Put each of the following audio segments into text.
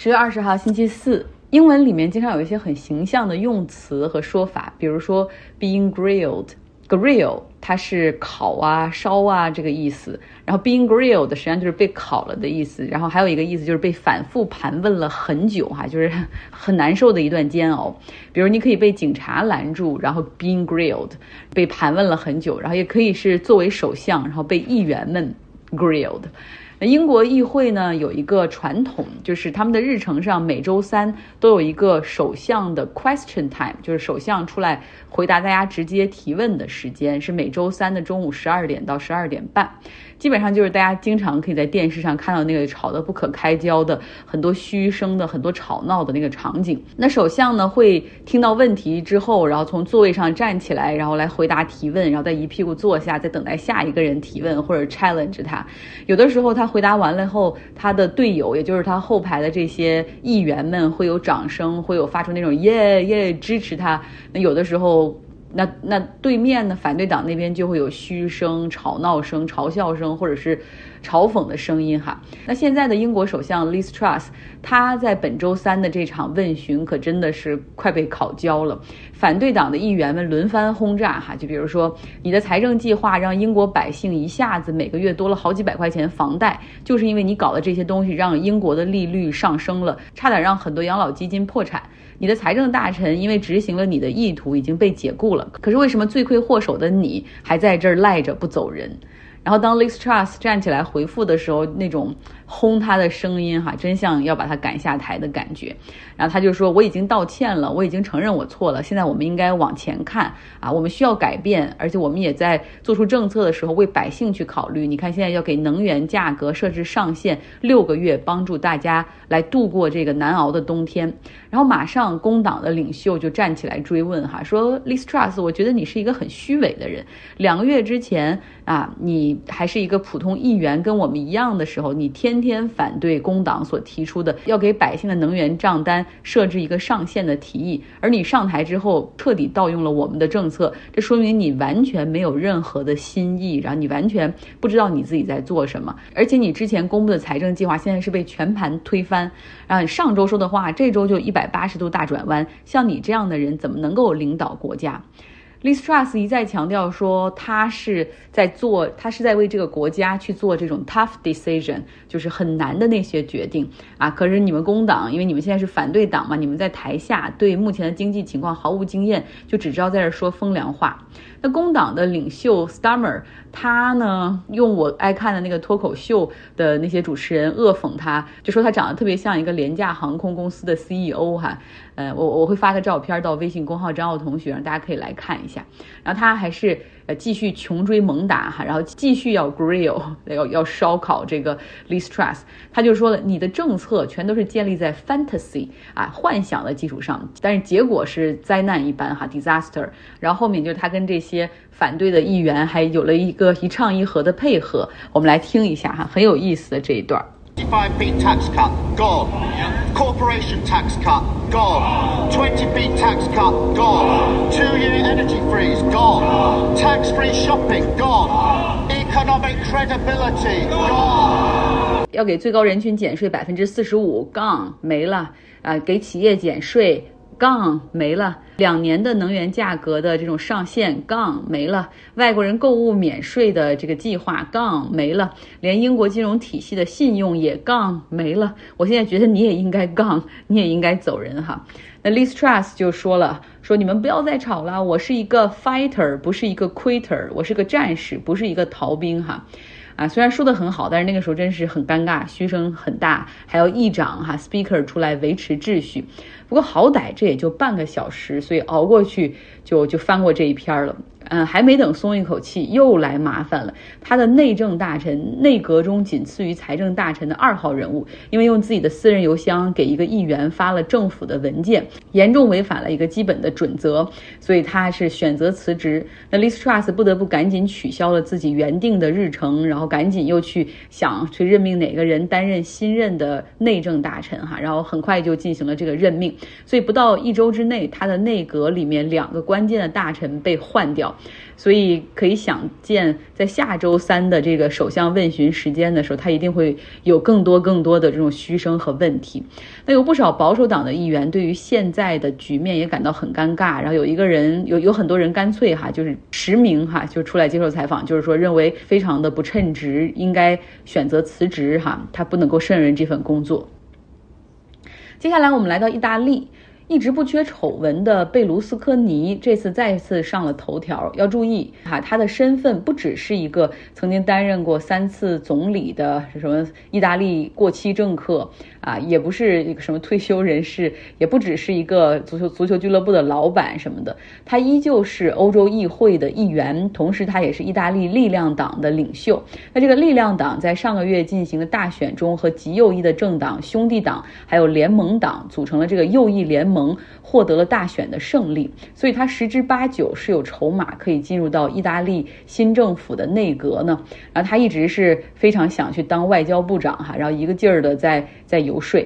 十月二十号，星期四。英文里面经常有一些很形象的用词和说法，比如说 being grilled，grill 它是烤啊、烧啊这个意思，然后 being grilled 实际上就是被烤了的意思，然后还有一个意思就是被反复盘问了很久哈，就是很难受的一段煎熬。比如你可以被警察拦住，然后 being grilled 被盘问了很久，然后也可以是作为首相，然后被议员们 grilled。那英国议会呢有一个传统，就是他们的日程上每周三都有一个首相的 question time，就是首相出来回答大家直接提问的时间，是每周三的中午十二点到十二点半。基本上就是大家经常可以在电视上看到那个吵得不可开交的很多嘘声的很多吵闹的那个场景。那首相呢会听到问题之后，然后从座位上站起来，然后来回答提问，然后再一屁股坐下，再等待下一个人提问或者 challenge 他。有的时候他回答完了后，他的队友，也就是他后排的这些议员们会有掌声，会有发出那种耶耶支持他。那有的时候。那那对面呢？反对党那边就会有嘘声、吵闹声、嘲笑声，或者是嘲讽的声音哈。那现在的英国首相 Liz Truss，他在本周三的这场问询可真的是快被烤焦了。反对党的议员们轮番轰炸哈，就比如说你的财政计划让英国百姓一下子每个月多了好几百块钱房贷，就是因为你搞的这些东西让英国的利率上升了，差点让很多养老基金破产。你的财政大臣因为执行了你的意图已经被解雇了，可是为什么罪魁祸首的你还在这儿赖着不走人？然后当 Liz Truss 站起来回复的时候，那种。轰他的声音哈，真像要把他赶下台的感觉。然后他就说：“我已经道歉了，我已经承认我错了。现在我们应该往前看啊，我们需要改变，而且我们也在做出政策的时候为百姓去考虑。你看，现在要给能源价格设置上限六个月，帮助大家来度过这个难熬的冬天。”然后马上工党的领袖就站起来追问哈，说：“Liz Truss，我觉得你是一个很虚伪的人。两个月之前啊，你还是一个普通议员，跟我们一样的时候，你天。”天天反对工党所提出的要给百姓的能源账单设置一个上限的提议，而你上台之后彻底盗用了我们的政策，这说明你完全没有任何的新意，然后你完全不知道你自己在做什么，而且你之前公布的财政计划现在是被全盘推翻，然后你上周说的话这周就一百八十度大转弯，像你这样的人怎么能够领导国家？？Liz Truss 一再强调说，他是在做，他是在为这个国家去做这种 tough decision，就是很难的那些决定啊。可是你们工党，因为你们现在是反对党嘛，你们在台下对目前的经济情况毫无经验，就只知道在这说风凉话。那工党的领袖 Stammer，他呢用我爱看的那个脱口秀的那些主持人恶讽他，就说他长得特别像一个廉价航空公司的 CEO 哈。呃，我我会发个照片到微信公号张奥同学，让大家可以来看一下。然后他还是呃继续穷追猛打哈，然后继续要 grill 要要烧烤这个 Liz Truss。他就说了，你的政策全都是建立在 fantasy 啊幻想的基础上，但是结果是灾难一般哈 disaster。然后后面就是他跟这些反对的议员还有了一个一唱一和的配合，我们来听一下哈，很有意思的这一段。55p tax cut, gone. Corporation tax cut, gone. 20p tax cut, gone. Two-year energy freeze, gone. Tax-free shopping, gone. Economic credibility, gone. 要给最高人群减税百分之四十五，gone 没了啊！给企业减税。 杠没了，两年的能源价格的这种上限杠没了，外国人购物免税的这个计划杠没了，连英国金融体系的信用也杠没了。我现在觉得你也应该杠，你也应该走人哈。那 Liz Truss 就说了，说你们不要再吵了，我是一个 fighter，不是一个 quitter，我是个战士，不是一个逃兵哈。啊，虽然说的很好，但是那个时候真是很尴尬，嘘声很大，还要议长哈 speaker 出来维持秩序。不过好歹这也就半个小时，所以熬过去就就翻过这一篇了。嗯，还没等松一口气，又来麻烦了。他的内政大臣，内阁中仅次于财政大臣的二号人物，因为用自己的私人邮箱给一个议员发了政府的文件，严重违反了一个基本的准则，所以他是选择辞职。那 l i s t r u s s 不得不赶紧取消了自己原定的日程，然后赶紧又去想去任命哪个人担任新任的内政大臣哈，然后很快就进行了这个任命，所以不到一周之内，他的内阁里面两个关键的大臣被换掉。所以可以想见，在下周三的这个首相问询时间的时候，他一定会有更多更多的这种嘘声和问题。那有不少保守党的议员对于现在的局面也感到很尴尬。然后有一个人，有有很多人干脆哈，就是实名哈，就出来接受采访，就是说认为非常的不称职，职应该选择辞职哈，他不能够胜任这份工作。接下来我们来到意大利。一直不缺丑闻的贝卢斯科尼这次再次上了头条。要注意哈，他的身份不只是一个曾经担任过三次总理的什么意大利过期政客啊，也不是一个什么退休人士，也不只是一个足球足球俱乐部的老板什么的。他依旧是欧洲议会的议员，同时他也是意大利力量党的领袖。那这个力量党在上个月进行的大选中，和极右翼的政党兄弟党还有联盟党组成了这个右翼联盟。盟获得了大选的胜利，所以他十之八九是有筹码可以进入到意大利新政府的内阁呢。然后他一直是非常想去当外交部长哈，然后一个劲儿的在在游说。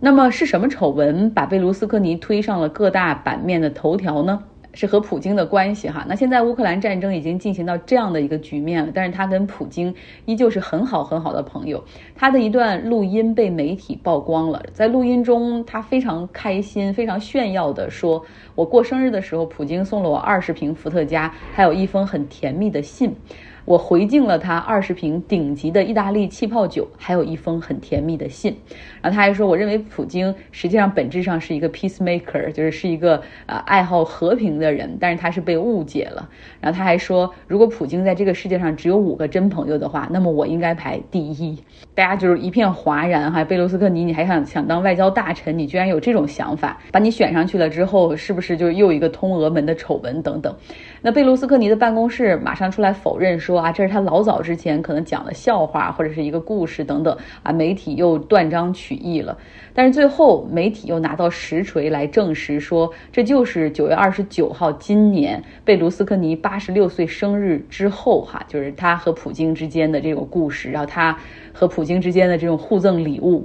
那么是什么丑闻把贝卢斯科尼推上了各大版面的头条呢？是和普京的关系哈，那现在乌克兰战争已经进行到这样的一个局面了，但是他跟普京依旧是很好很好的朋友。他的一段录音被媒体曝光了，在录音中他非常开心、非常炫耀的说：“我过生日的时候，普京送了我二十瓶伏特加，还有一封很甜蜜的信。”我回敬了他二十瓶顶级的意大利气泡酒，还有一封很甜蜜的信。然后他还说，我认为普京实际上本质上是一个 peacemaker，就是是一个呃爱好和平的人，但是他是被误解了。然后他还说，如果普京在这个世界上只有五个真朋友的话，那么我应该排第一。大家就是一片哗然哈，贝卢斯科尼，你还想想当外交大臣，你居然有这种想法，把你选上去了之后，是不是就又一个通俄门的丑闻等等？那贝卢斯科尼的办公室马上出来否认说啊，这是他老早之前可能讲的笑话或者是一个故事等等啊，媒体又断章取义了。但是最后媒体又拿到实锤来证实说，这就是九月二十九号今年贝卢斯科尼八十六岁生日之后哈，就是他和普京之间的这种故事，然后他和普京之间的这种互赠礼物。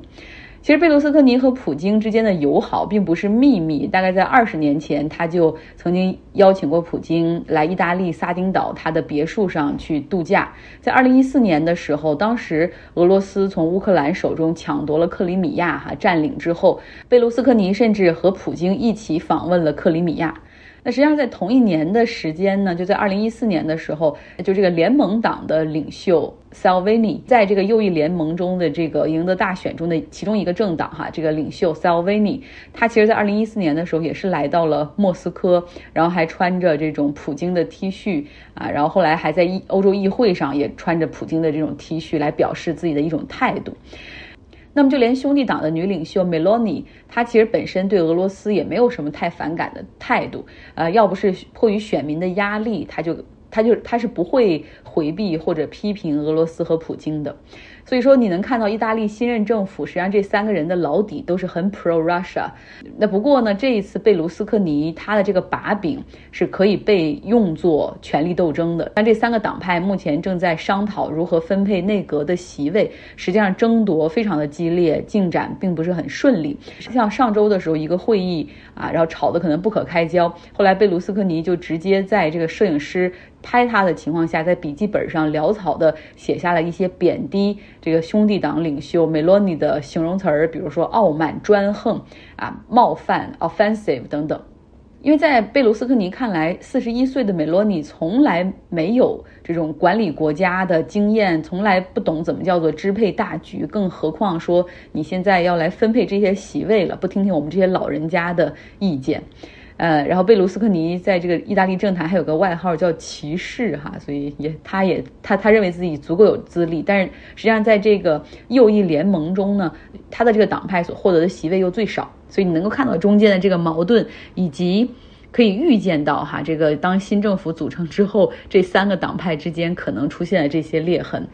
其实贝卢斯科尼和普京之间的友好并不是秘密，大概在二十年前，他就曾经邀请过普京来意大利撒丁岛他的别墅上去度假。在二零一四年的时候，当时俄罗斯从乌克兰手中抢夺了克里米亚，哈占领之后，贝卢斯科尼甚至和普京一起访问了克里米亚。那实际上，在同一年的时间呢，就在二零一四年的时候，就这个联盟党的领袖 Salvini，在这个右翼联盟中的这个赢得大选中的其中一个政党哈，这个领袖 Salvini，他其实，在二零一四年的时候也是来到了莫斯科，然后还穿着这种普京的 T 恤啊，然后后来还在议欧洲议会上也穿着普京的这种 T 恤来表示自己的一种态度。那么，就连兄弟党的女领袖 Meloni，她其实本身对俄罗斯也没有什么太反感的态度。呃，要不是迫于选民的压力，她就她就她是不会回避或者批评俄罗斯和普京的。所以说，你能看到意大利新任政府，实际上这三个人的老底都是很 pro Russia。那不过呢，这一次贝卢斯科尼他的这个把柄是可以被用作权力斗争的。但这三个党派目前正在商讨如何分配内阁的席位，实际上争夺非常的激烈，进展并不是很顺利。像上周的时候，一个会议啊，然后吵得可能不可开交，后来贝卢斯科尼就直接在这个摄影师。拍他的情况下，在笔记本上潦草的写下了一些贬低这个兄弟党领袖梅洛尼的形容词儿，比如说傲慢、专横啊、冒犯、offensive 等等。因为在贝卢斯科尼看来，四十一岁的梅洛尼从来没有这种管理国家的经验，从来不懂怎么叫做支配大局，更何况说你现在要来分配这些席位了，不听听我们这些老人家的意见。呃，然后贝卢斯科尼在这个意大利政坛还有个外号叫骑士哈，所以也他也他他认为自己足够有资历，但是实际上在这个右翼联盟中呢，他的这个党派所获得的席位又最少，所以你能够看到中间的这个矛盾，以及可以预见到哈，这个当新政府组成之后，这三个党派之间可能出现的这些裂痕。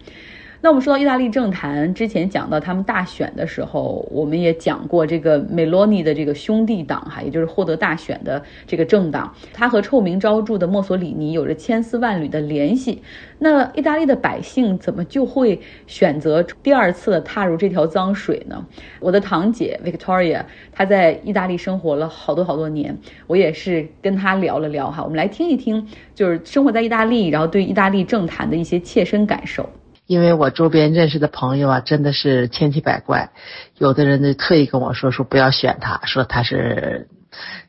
那我们说到意大利政坛，之前讲到他们大选的时候，我们也讲过这个梅洛尼的这个兄弟党哈，也就是获得大选的这个政党，他和臭名昭著的墨索里尼有着千丝万缕的联系。那意大利的百姓怎么就会选择第二次踏入这条脏水呢？我的堂姐 Victoria，她在意大利生活了好多好多年，我也是跟她聊了聊哈，我们来听一听，就是生活在意大利，然后对意大利政坛的一些切身感受。因为我周边认识的朋友啊，真的是千奇百怪，有的人呢特意跟我说说不要选他，说他是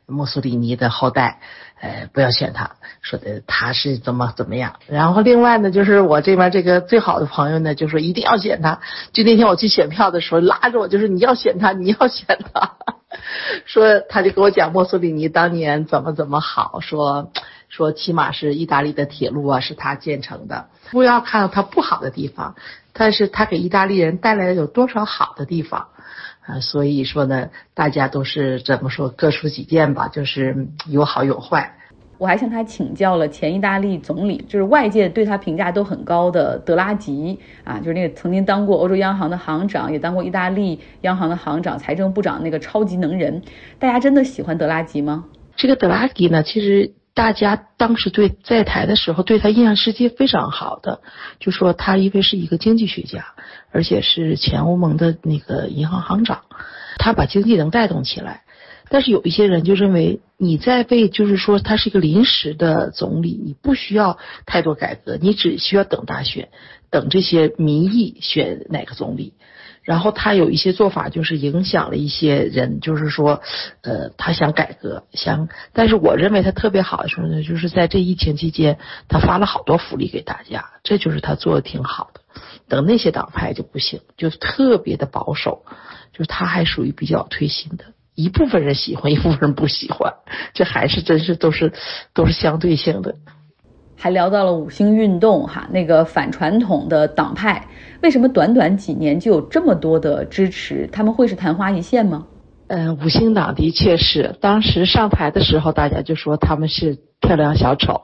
墨索里尼的后代，呃，不要选他，说的他是怎么怎么样。然后另外呢，就是我这边这个最好的朋友呢，就说一定要选他。就那天我去选票的时候，拉着我就是你要选他，你要选他，说他就给我讲墨索里尼当年怎么怎么好，说。说起码是意大利的铁路啊，是他建成的。不要看到它不好的地方，但是他给意大利人带来了有多少好的地方啊？所以说呢，大家都是怎么说各抒己见吧，就是有好有坏。我还向他请教了前意大利总理，就是外界对他评价都很高的德拉吉啊，就是那个曾经当过欧洲央行的行长，也当过意大利央行的行长、财政部长那个超级能人。大家真的喜欢德拉吉吗？这个德拉吉呢，其实。大家当时对在台的时候对他印象是非常好的，就说他因为是一个经济学家，而且是前欧盟的那个银行行长，他把经济能带动起来。但是有一些人就认为你在被就是说他是一个临时的总理，你不需要太多改革，你只需要等大选，等这些民意选哪个总理。然后他有一些做法，就是影响了一些人，就是说，呃，他想改革，想，但是我认为他特别好的时候呢，就是在这疫情期间，他发了好多福利给大家，这就是他做的挺好的。等那些党派就不行，就特别的保守，就是他还属于比较推新的，一部分人喜欢，一部分人不喜欢，这还是真是都是都是相对性的。还聊到了五星运动哈，那个反传统的党派，为什么短短几年就有这么多的支持？他们会是昙花一现吗？嗯，五星党的确是，当时上台的时候，大家就说他们是漂亮小丑，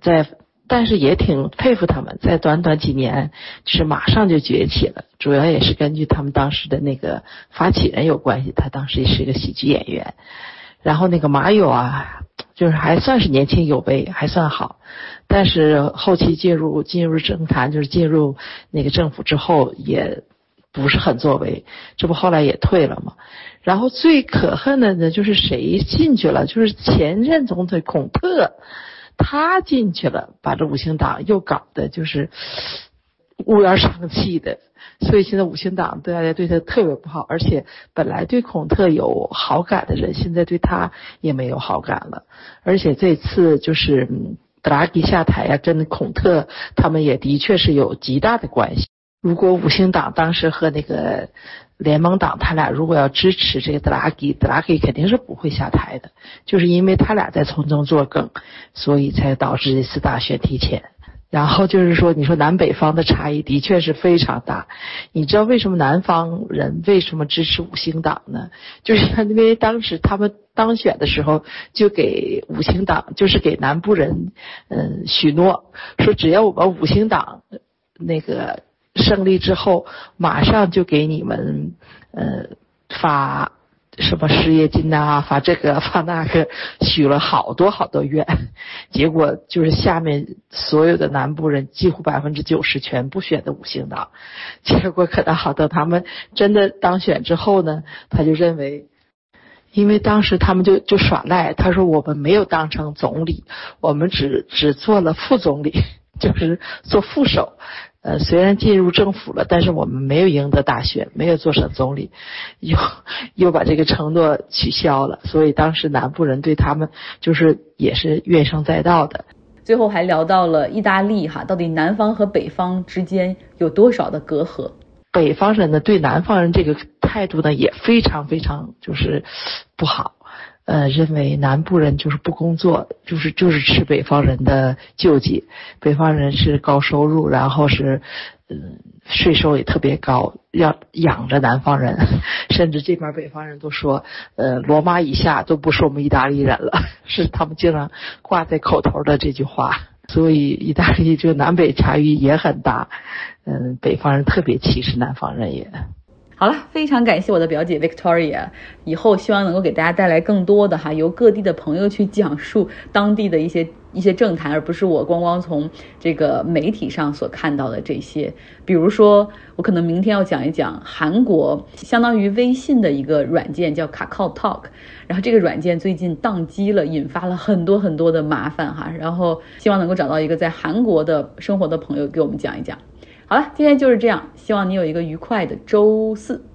在，但是也挺佩服他们，在短短几年，是马上就崛起了。主要也是根据他们当时的那个发起人有关系，他当时也是一个喜剧演员，然后那个马友啊。就是还算是年轻有为，还算好，但是后期进入进入政坛，就是进入那个政府之后，也不是很作为，这不后来也退了吗？然后最可恨的呢，就是谁进去了？就是前任总统孔特，他进去了，把这五星党又搞得就是乌烟瘴气的。所以现在五星党对大家对他特别不好，而且本来对孔特有好感的人，现在对他也没有好感了。而且这次就是德拉吉下台呀，跟孔特他们也的确是有极大的关系。如果五星党当时和那个联盟党他俩如果要支持这个德拉吉，德拉吉肯定是不会下台的，就是因为他俩在从中作梗，所以才导致这次大选提前。然后就是说，你说南北方的差异的确是非常大。你知道为什么南方人为什么支持五星党呢？就是因为当时他们当选的时候，就给五星党，就是给南部人，嗯，许诺说，只要我们五星党那个胜利之后，马上就给你们，呃，发。什么失业金呐，发这个发那个，许了好多好多愿，结果就是下面所有的南部人几乎百分之九十全部选的五星党，结果可倒好，等他们真的当选之后呢，他就认为，因为当时他们就就耍赖，他说我们没有当成总理，我们只只做了副总理，就是做副手。呃，虽然进入政府了，但是我们没有赢得大选，没有做省总理，又又把这个承诺取消了，所以当时南部人对他们就是也是怨声载道的。最后还聊到了意大利哈，到底南方和北方之间有多少的隔阂？北方人呢对南方人这个态度呢也非常非常就是不好。呃，认为南部人就是不工作，就是就是吃北方人的救济。北方人是高收入，然后是，嗯，税收也特别高，要养着南方人。甚至这边北方人都说，呃，罗马以下都不是我们意大利人了，是他们经常挂在口头的这句话。所以意大利这个南北差异也很大，嗯，北方人特别歧视南方人也。好了，非常感谢我的表姐 Victoria，以后希望能够给大家带来更多的哈，由各地的朋友去讲述当地的一些一些政坛，而不是我光光从这个媒体上所看到的这些。比如说，我可能明天要讲一讲韩国相当于微信的一个软件叫 Kakao Talk，然后这个软件最近宕机了，引发了很多很多的麻烦哈，然后希望能够找到一个在韩国的生活的朋友给我们讲一讲。好了，今天就是这样，希望你有一个愉快的周四。